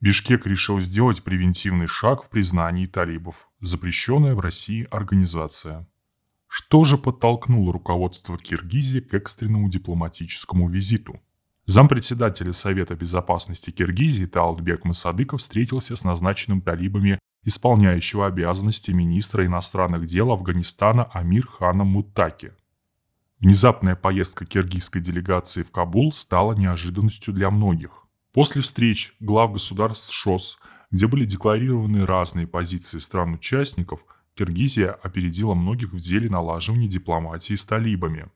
Бишкек решил сделать превентивный шаг в признании талибов, запрещенная в России организация. Что же подтолкнуло руководство Киргизии к экстренному дипломатическому визиту? Зампредседателя Совета безопасности Киргизии Таалдбек Масадыков встретился с назначенным талибами исполняющего обязанности министра иностранных дел Афганистана Амир Ханом Муттаки. Внезапная поездка киргизской делегации в Кабул стала неожиданностью для многих. После встреч глав государств ШОС, где были декларированы разные позиции стран-участников, Киргизия опередила многих в деле налаживания дипломатии с талибами.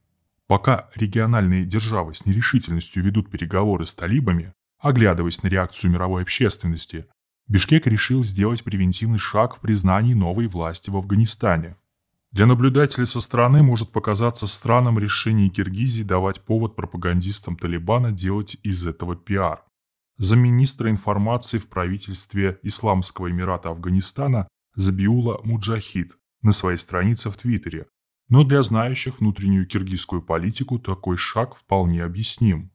Пока региональные державы с нерешительностью ведут переговоры с талибами, оглядываясь на реакцию мировой общественности, Бишкек решил сделать превентивный шаг в признании новой власти в Афганистане. Для наблюдателя со стороны может показаться странным решение Киргизии давать повод пропагандистам Талибана делать из этого пиар. Замминистра информации в правительстве Исламского Эмирата Афганистана Забиула Муджахид на своей странице в Твиттере. Но для знающих внутреннюю киргизскую политику такой шаг вполне объясним.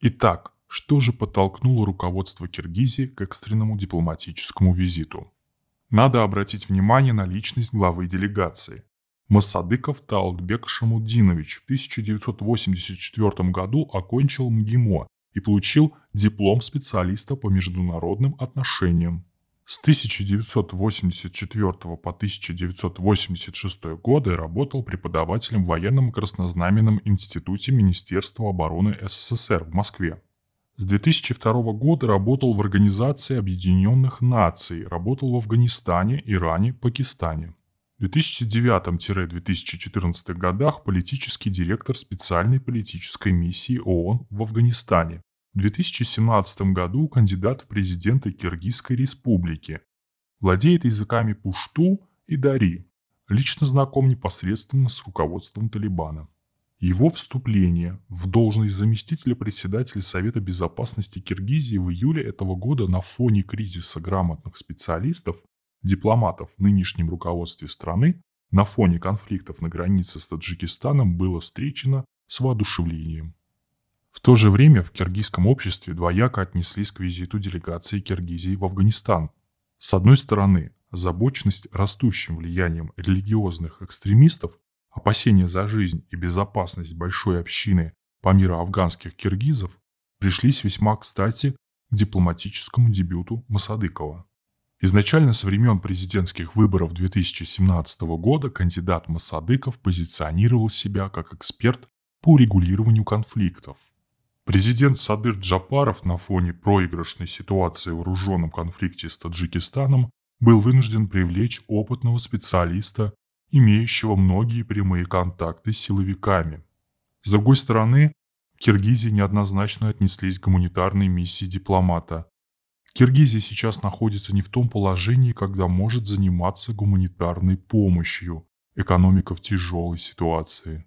Итак, что же подтолкнуло руководство Киргизии к экстренному дипломатическому визиту? Надо обратить внимание на личность главы делегации. Масадыков Таалдбек Шамудинович в 1984 году окончил МГИМО и получил диплом специалиста по международным отношениям. С 1984 по 1986 годы работал преподавателем в военном краснознаменном институте Министерства обороны СССР в Москве. С 2002 года работал в Организации Объединенных Наций, работал в Афганистане, Иране, Пакистане. В 2009-2014 годах политический директор специальной политической миссии ООН в Афганистане. В 2017 году кандидат в президенты Киргизской республики. Владеет языками пушту и дари. Лично знаком непосредственно с руководством Талибана. Его вступление в должность заместителя председателя Совета безопасности Киргизии в июле этого года на фоне кризиса грамотных специалистов, дипломатов в нынешнем руководстве страны, на фоне конфликтов на границе с Таджикистаном было встречено с воодушевлением. В то же время в киргизском обществе двояко отнеслись к визиту делегации Киргизии в Афганистан. С одной стороны, озабоченность растущим влиянием религиозных экстремистов Опасения за жизнь и безопасность большой общины по миру афганских киргизов пришлись весьма кстати к дипломатическому дебюту Масадыкова. Изначально со времен президентских выборов 2017 года кандидат Масадыков позиционировал себя как эксперт по урегулированию конфликтов. Президент Садыр Джапаров на фоне проигрышной ситуации в вооруженном конфликте с Таджикистаном был вынужден привлечь опытного специалиста имеющего многие прямые контакты с силовиками. С другой стороны, в Киргизии неоднозначно отнеслись к гуманитарной миссии дипломата. Киргизия сейчас находится не в том положении, когда может заниматься гуманитарной помощью. Экономика в тяжелой ситуации.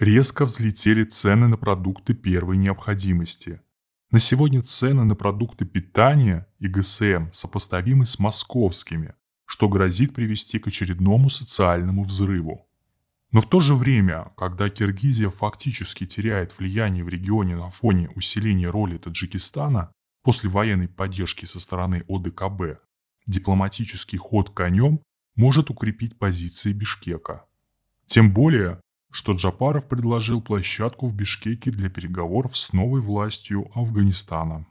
Резко взлетели цены на продукты первой необходимости. На сегодня цены на продукты питания и ГСМ сопоставимы с московскими что грозит привести к очередному социальному взрыву. Но в то же время, когда Киргизия фактически теряет влияние в регионе на фоне усиления роли Таджикистана после военной поддержки со стороны ОДКБ, дипломатический ход конем может укрепить позиции Бишкека. Тем более, что Джапаров предложил площадку в Бишкеке для переговоров с новой властью Афганистана.